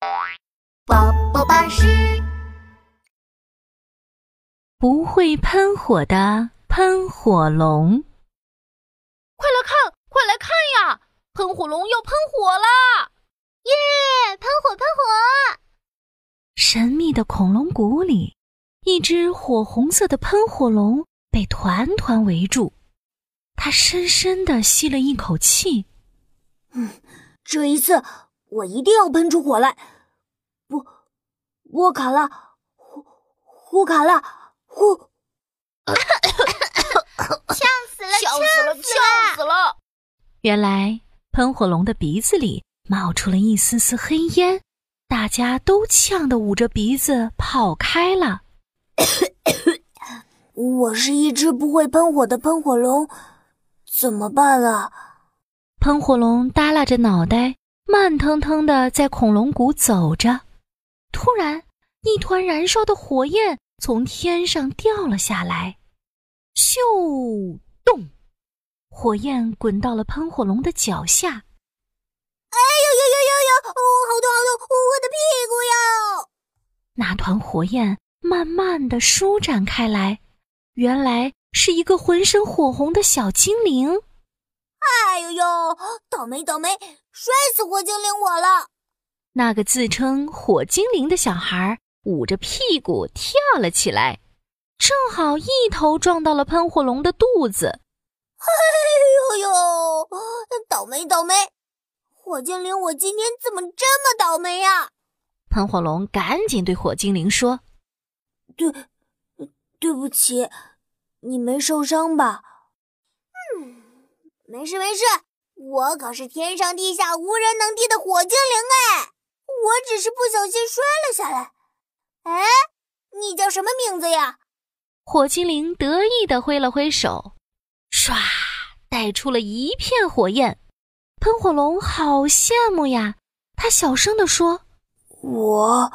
宝宝巴士不会喷火的喷火龙，快来看，快来看呀！喷火龙要喷火了！耶！喷火，喷火！神秘的恐龙谷里，一只火红色的喷火龙被团团围住。它深深的吸了一口气，嗯，这一次我一定要喷出火来！不，波卡拉，呼呼卡拉，呼！呛死了！呛死了！呛死了！原来喷火龙的鼻子里冒出了一丝丝黑烟，大家都呛得捂着鼻子跑开了。我是一只不会喷火的喷火龙，怎么办啊？喷火龙耷拉着脑袋，慢腾腾的在恐龙谷走着。突然，一团燃烧的火焰从天上掉了下来，咻动，火焰滚到了喷火龙的脚下。哎呦呦呦呦呦！哦，好痛好痛！我的屁股呀！那团火焰慢慢的舒展开来，原来是一个浑身火红的小精灵。哎呦呦！倒霉倒霉！摔死火精灵我了！那个自称火精灵的小孩捂着屁股跳了起来，正好一头撞到了喷火龙的肚子。哎呦呦！倒霉倒霉！火精灵，我今天怎么这么倒霉呀？喷火龙赶紧对火精灵说：“对，对不起，你没受伤吧？”“嗯，没事没事，我可是天上地下无人能敌的火精灵哎！”我只是不小心摔了下来。哎，你叫什么名字呀？火精灵得意的挥了挥手，唰，带出了一片火焰。喷火龙好羡慕呀，他小声的说：“我，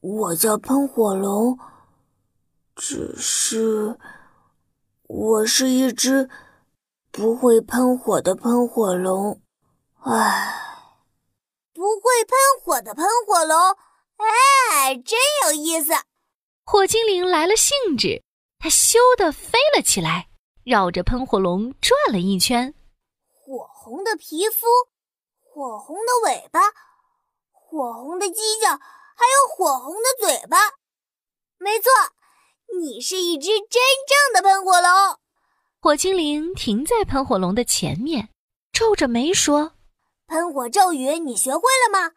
我叫喷火龙，只是我是一只不会喷火的喷火龙。”唉。不会喷火的喷火龙，哎，真有意思！火精灵来了兴致，它咻的飞了起来，绕着喷火龙转了一圈。火红的皮肤，火红的尾巴，火红的犄角，还有火红的嘴巴。没错，你是一只真正的喷火龙。火精灵停在喷火龙的前面，皱着眉说。喷火咒语你学会了吗？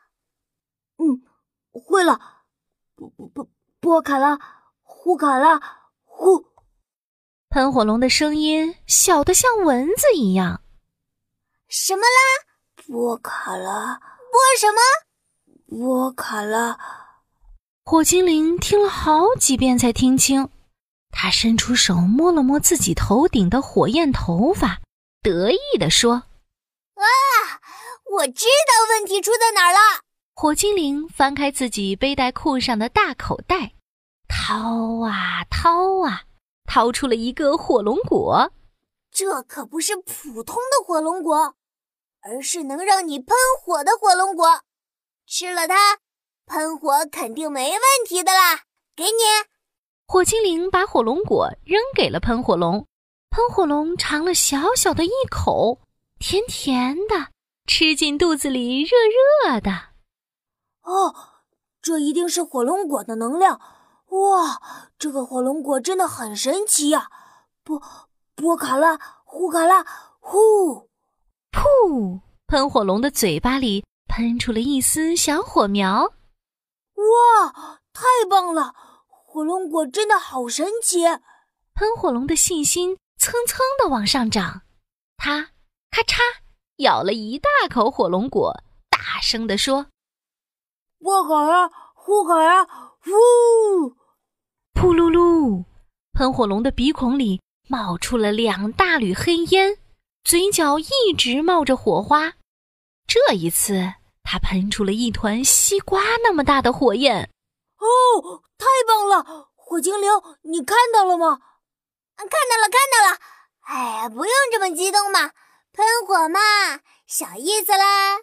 嗯，会了。波波波波卡拉，呼卡拉，呼。喷火龙的声音小得像蚊子一样。什么啦？波卡拉？波什么？波卡拉。火精灵听了好几遍才听清。他伸出手摸了摸自己头顶的火焰头发，得意地说。啊我知道问题出在哪儿了。火精灵翻开自己背带裤上的大口袋，掏啊掏啊，掏出了一个火龙果。这可不是普通的火龙果，而是能让你喷火的火龙果。吃了它，喷火肯定没问题的啦。给你。火精灵把火龙果扔给了喷火龙，喷火龙尝了小小的一口，甜甜的。吃进肚子里，热热的。哦，这一定是火龙果的能量。哇，这个火龙果真的很神奇呀！波波卡拉，呼卡拉，呼！噗！喷火龙的嘴巴里喷出了一丝小火苗。哇，太棒了！火龙果真的好神奇。喷火龙的信心蹭蹭的往上涨。它咔嚓。咬了一大口火龙果，大声地说：“我卡呀，呼卡呀，呼！”噗噜噜，喷火龙的鼻孔里冒出了两大缕黑烟，嘴角一直冒着火花。这一次，它喷出了一团西瓜那么大的火焰。哦，太棒了！火精灵，你看到了吗？看到了，看到了。哎呀，不用这么激动嘛。喷火嘛，小意思啦。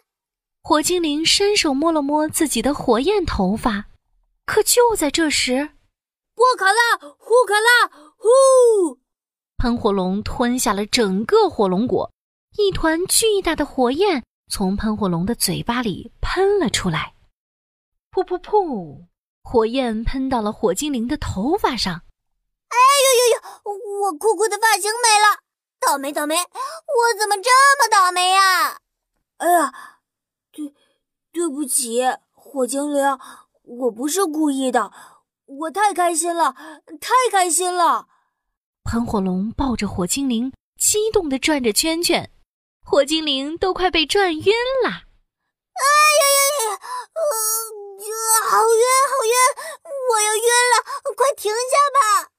火精灵伸手摸了摸自己的火焰头发，可就在这时，波卡拉，呼卡拉，呼！喷火龙吞下了整个火龙果，一团巨大的火焰从喷火龙的嘴巴里喷了出来。噗噗噗！火焰喷到了火精灵的头发上。哎呦呦呦！我酷酷的发型没了，倒霉倒霉！我怎么这么倒霉呀？哎呀！对，对不起，火精灵，我不是故意的，我太开心了，太开心了！喷火龙抱着火精灵，激动的转着圈圈，火精灵都快被转晕了。哎呀呀呀！呃，好晕，好晕，我要晕了，快停下吧！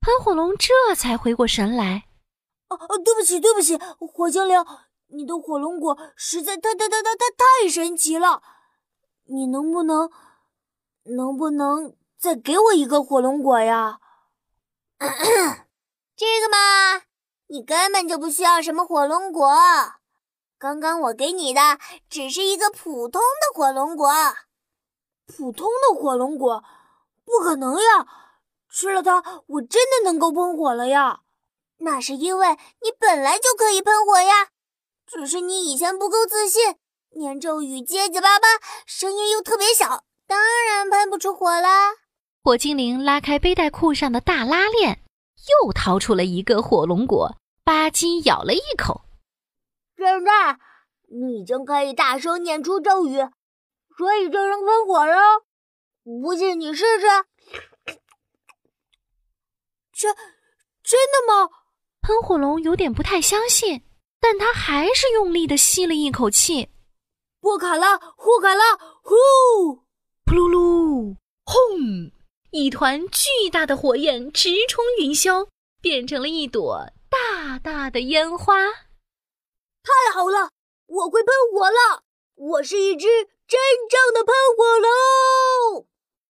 喷火龙这才回过神来。哦哦，对不起，对不起，火精灵。你的火龙果实在太太太太太太神奇了，你能不能能不能再给我一个火龙果呀？这个嘛，你根本就不需要什么火龙果。刚刚我给你的只是一个普通的火龙果。普通的火龙果？不可能呀！吃了它，我真的能够喷火了呀！那是因为你本来就可以喷火呀。只是你以前不够自信，念咒语结结巴巴，声音又特别小，当然喷不出火啦。火精灵拉开背带裤上的大拉链，又掏出了一个火龙果，吧唧咬了一口。现在你已经可以大声念出咒语，所以就能喷火了。不信你试试。真真的吗？喷火龙有点不太相信。但他还是用力的吸了一口气，波卡拉，呼卡拉，呼，噗噜噜，轰！一团巨大的火焰直冲云霄，变成了一朵大大的烟花。太好了，我会喷火了！我是一只真正的喷火龙。